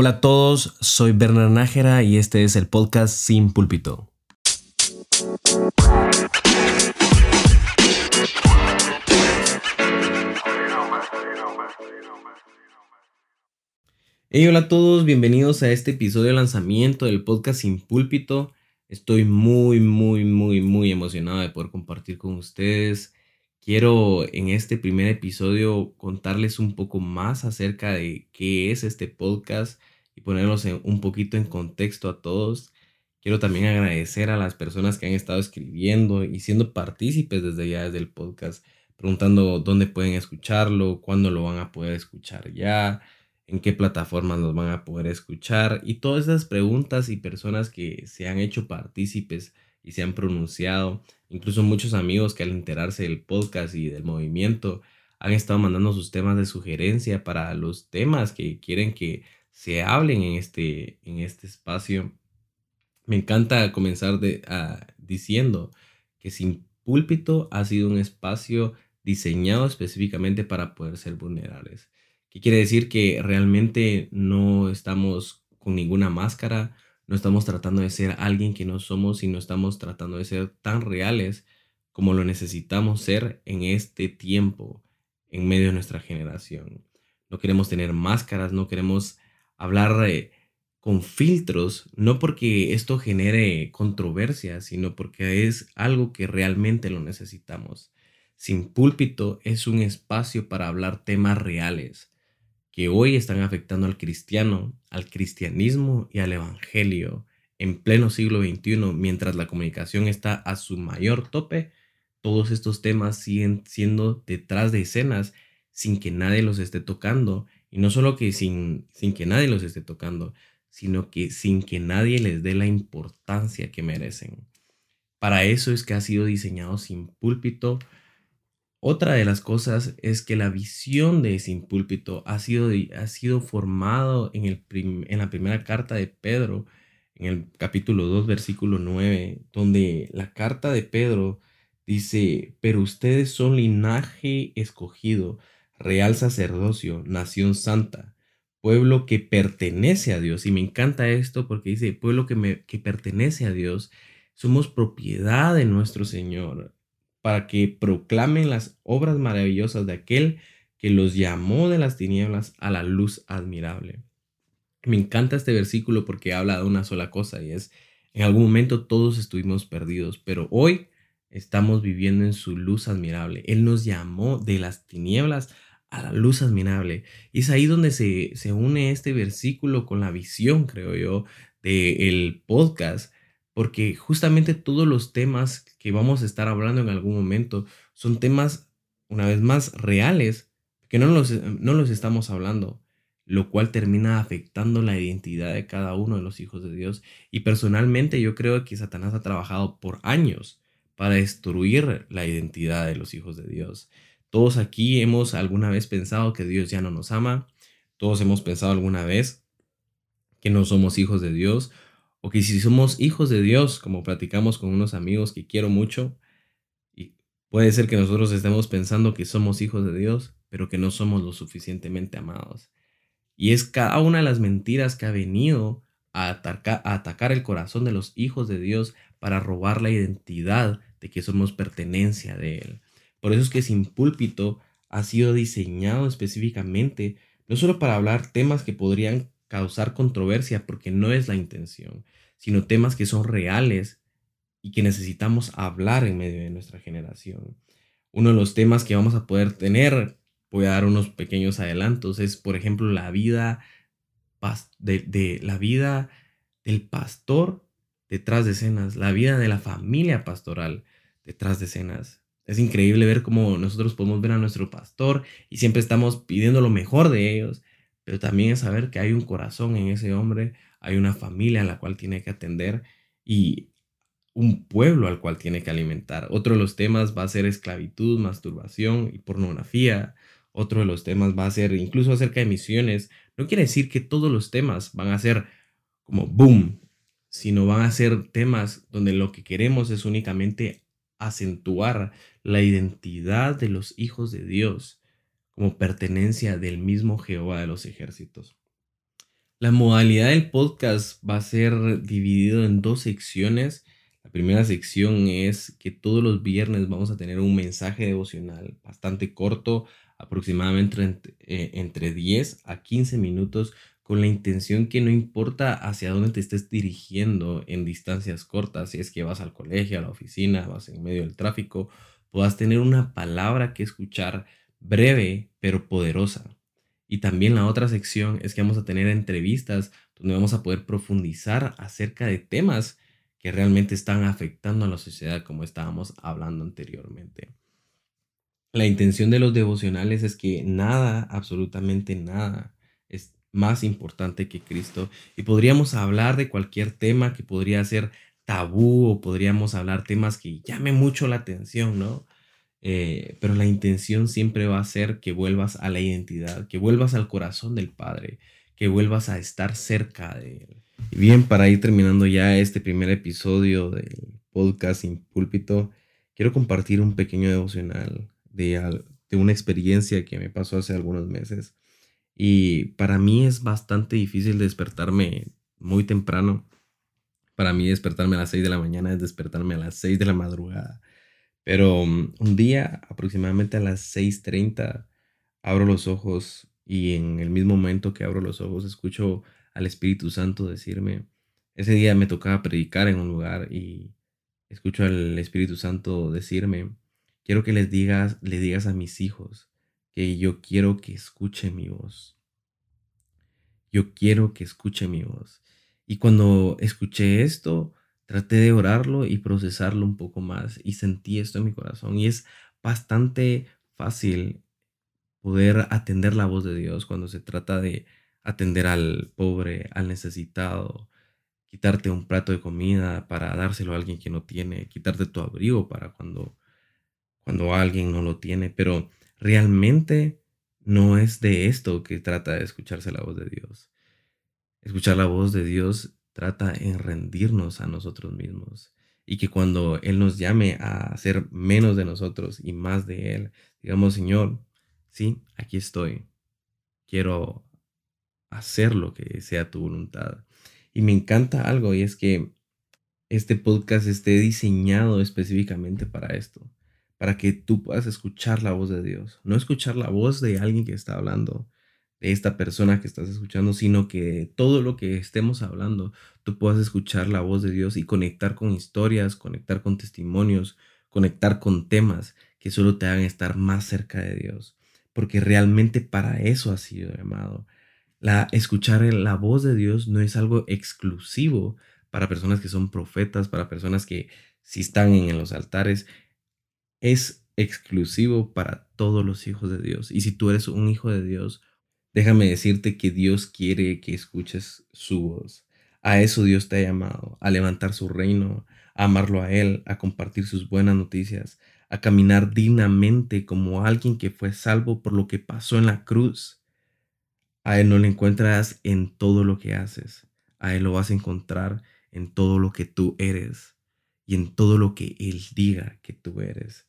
Hola a todos, soy Bernard Nájera y este es el podcast Sin Púlpito. Hey, hola a todos, bienvenidos a este episodio de lanzamiento del podcast Sin Púlpito. Estoy muy, muy, muy, muy emocionado de poder compartir con ustedes. Quiero en este primer episodio contarles un poco más acerca de qué es este podcast y ponerlos un poquito en contexto a todos. Quiero también agradecer a las personas que han estado escribiendo y siendo partícipes desde ya desde el podcast, preguntando dónde pueden escucharlo, cuándo lo van a poder escuchar ya, en qué plataformas nos van a poder escuchar y todas esas preguntas y personas que se han hecho partícipes y se han pronunciado, incluso muchos amigos que al enterarse del podcast y del movimiento han estado mandando sus temas de sugerencia para los temas que quieren que se hablen en este, en este espacio. Me encanta comenzar de, diciendo que Sin Púlpito ha sido un espacio diseñado específicamente para poder ser vulnerables. ¿Qué quiere decir? Que realmente no estamos con ninguna máscara, no estamos tratando de ser alguien que no somos, sino estamos tratando de ser tan reales como lo necesitamos ser en este tiempo, en medio de nuestra generación. No queremos tener máscaras, no queremos hablar eh, con filtros, no porque esto genere controversia, sino porque es algo que realmente lo necesitamos. Sin púlpito es un espacio para hablar temas reales que hoy están afectando al cristiano, al cristianismo y al evangelio en pleno siglo XXI, mientras la comunicación está a su mayor tope, todos estos temas siguen siendo detrás de escenas sin que nadie los esté tocando y no solo que sin, sin que nadie los esté tocando, sino que sin que nadie les dé la importancia que merecen. Para eso es que ha sido diseñado sin púlpito. Otra de las cosas es que la visión de sin púlpito ha sido, ha sido formado en, el en la primera carta de Pedro, en el capítulo 2, versículo 9, donde la carta de Pedro dice, pero ustedes son linaje escogido, real sacerdocio, nación santa, pueblo que pertenece a Dios. Y me encanta esto porque dice, pueblo que, me, que pertenece a Dios, somos propiedad de nuestro Señor, para que proclamen las obras maravillosas de aquel que los llamó de las tinieblas a la luz admirable. Me encanta este versículo porque habla de una sola cosa y es, en algún momento todos estuvimos perdidos, pero hoy estamos viviendo en su luz admirable. Él nos llamó de las tinieblas a la luz admirable. Y es ahí donde se, se une este versículo con la visión, creo yo, del podcast, porque justamente todos los temas que vamos a estar hablando en algún momento son temas, una vez más, reales, que no los, no los estamos hablando, lo cual termina afectando la identidad de cada uno de los hijos de Dios. Y personalmente yo creo que Satanás ha trabajado por años para destruir la identidad de los hijos de Dios. Todos aquí hemos alguna vez pensado que Dios ya no nos ama. Todos hemos pensado alguna vez que no somos hijos de Dios. O que si somos hijos de Dios, como platicamos con unos amigos que quiero mucho, y puede ser que nosotros estemos pensando que somos hijos de Dios, pero que no somos lo suficientemente amados. Y es cada una de las mentiras que ha venido a atacar, el corazón de los hijos de Dios para robar la identidad de que somos pertenencia de Él. Por eso es que Sin Púlpito ha sido diseñado específicamente no solo para hablar temas que podrían causar controversia, porque no es la intención, sino temas que son reales y que necesitamos hablar en medio de nuestra generación. Uno de los temas que vamos a poder tener, voy a dar unos pequeños adelantos, es por ejemplo la vida de, de la vida del pastor detrás de escenas, la vida de la familia pastoral detrás de escenas. Es increíble ver cómo nosotros podemos ver a nuestro pastor y siempre estamos pidiendo lo mejor de ellos, pero también es saber que hay un corazón en ese hombre, hay una familia a la cual tiene que atender y un pueblo al cual tiene que alimentar. Otro de los temas va a ser esclavitud, masturbación y pornografía. Otro de los temas va a ser incluso acerca de misiones. No quiere decir que todos los temas van a ser como boom, sino van a ser temas donde lo que queremos es únicamente acentuar la identidad de los hijos de Dios como pertenencia del mismo Jehová de los ejércitos. La modalidad del podcast va a ser dividido en dos secciones. La primera sección es que todos los viernes vamos a tener un mensaje devocional bastante corto, aproximadamente entre, 10 eh, a 15 minutos, con la intención que no importa hacia dónde te estés dirigiendo en distancias cortas, si es que vas al colegio, a la oficina, vas en medio del tráfico, puedas tener una palabra que escuchar breve pero poderosa. Y también la otra sección es que vamos a tener entrevistas donde vamos a poder profundizar acerca de temas que realmente están afectando a la sociedad como estábamos hablando anteriormente. La intención de los devocionales es que nada, absolutamente nada, es más importante que Cristo. Y podríamos hablar de cualquier tema que podría ser tabú o podríamos hablar temas que llamen mucho la atención, ¿no? Eh, pero la intención siempre va a ser que vuelvas a la identidad, que vuelvas al corazón del Padre, que vuelvas a estar cerca de Él. Bien, para ir terminando ya este primer episodio del podcast Sin Púlpito, quiero compartir un pequeño devocional de, de una experiencia que me pasó hace algunos meses. Y para mí es bastante difícil despertarme muy temprano. Para mí despertarme a las 6 de la mañana es despertarme a las 6 de la madrugada. Pero mm, un día, aproximadamente a las 6.30, abro los ojos y en el mismo momento que abro los ojos escucho al Espíritu Santo decirme, ese día me tocaba predicar en un lugar y escucho al Espíritu Santo decirme, quiero que les digas, le digas a mis hijos que yo quiero que escuche mi voz. Yo quiero que escuche mi voz. Y cuando escuché esto, traté de orarlo y procesarlo un poco más y sentí esto en mi corazón y es bastante fácil poder atender la voz de Dios cuando se trata de atender al pobre, al necesitado, quitarte un plato de comida para dárselo a alguien que no tiene, quitarte tu abrigo para cuando cuando alguien no lo tiene, pero realmente no es de esto que trata de escucharse la voz de Dios. Escuchar la voz de Dios trata en rendirnos a nosotros mismos y que cuando Él nos llame a hacer menos de nosotros y más de Él, digamos, Señor, sí, aquí estoy, quiero hacer lo que sea tu voluntad. Y me encanta algo y es que este podcast esté diseñado específicamente para esto, para que tú puedas escuchar la voz de Dios, no escuchar la voz de alguien que está hablando, de esta persona que estás escuchando, sino que todo lo que estemos hablando, tú puedas escuchar la voz de Dios y conectar con historias, conectar con testimonios, conectar con temas que solo te hagan estar más cerca de Dios. Porque realmente para eso ha sido llamado. La, escuchar la voz de Dios no es algo exclusivo para personas que son profetas, para personas que si están en los altares. Es exclusivo para todos los hijos de Dios. Y si tú eres un hijo de Dios, Déjame decirte que Dios quiere que escuches su voz. A eso Dios te ha llamado, a levantar su reino, a amarlo a Él, a compartir sus buenas noticias, a caminar dignamente como alguien que fue salvo por lo que pasó en la cruz. A Él no le encuentras en todo lo que haces, a Él lo vas a encontrar en todo lo que tú eres y en todo lo que Él diga que tú eres.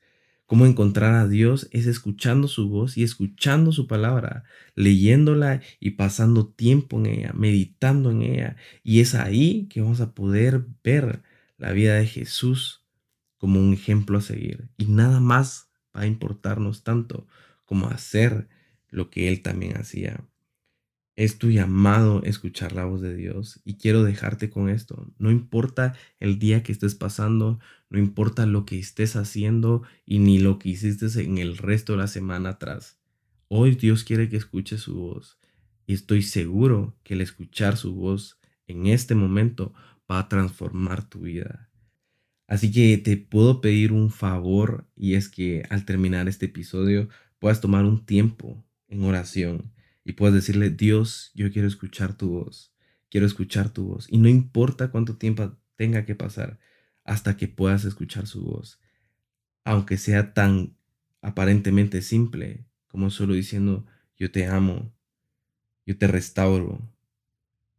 Cómo encontrar a Dios es escuchando su voz y escuchando su palabra, leyéndola y pasando tiempo en ella, meditando en ella. Y es ahí que vamos a poder ver la vida de Jesús como un ejemplo a seguir. Y nada más va a importarnos tanto como hacer lo que Él también hacía. Es tu llamado escuchar la voz de Dios y quiero dejarte con esto. No importa el día que estés pasando, no importa lo que estés haciendo y ni lo que hiciste en el resto de la semana atrás. Hoy Dios quiere que escuches su voz y estoy seguro que el escuchar su voz en este momento va a transformar tu vida. Así que te puedo pedir un favor y es que al terminar este episodio puedas tomar un tiempo en oración y puedes decirle, Dios, yo quiero escuchar tu voz, quiero escuchar tu voz. Y no importa cuánto tiempo tenga que pasar hasta que puedas escuchar su voz, aunque sea tan aparentemente simple como solo diciendo, yo te amo, yo te restauro.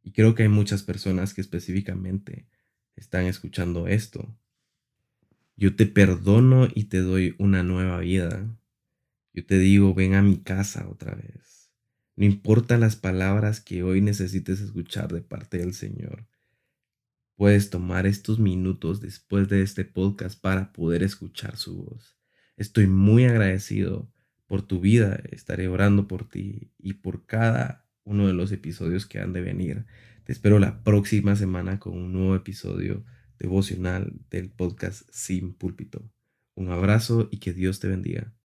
Y creo que hay muchas personas que específicamente están escuchando esto. Yo te perdono y te doy una nueva vida. Yo te digo, ven a mi casa otra vez. No importa las palabras que hoy necesites escuchar de parte del Señor. Puedes tomar estos minutos después de este podcast para poder escuchar su voz. Estoy muy agradecido por tu vida. Estaré orando por ti y por cada uno de los episodios que han de venir. Te espero la próxima semana con un nuevo episodio devocional del podcast Sin Púlpito. Un abrazo y que Dios te bendiga.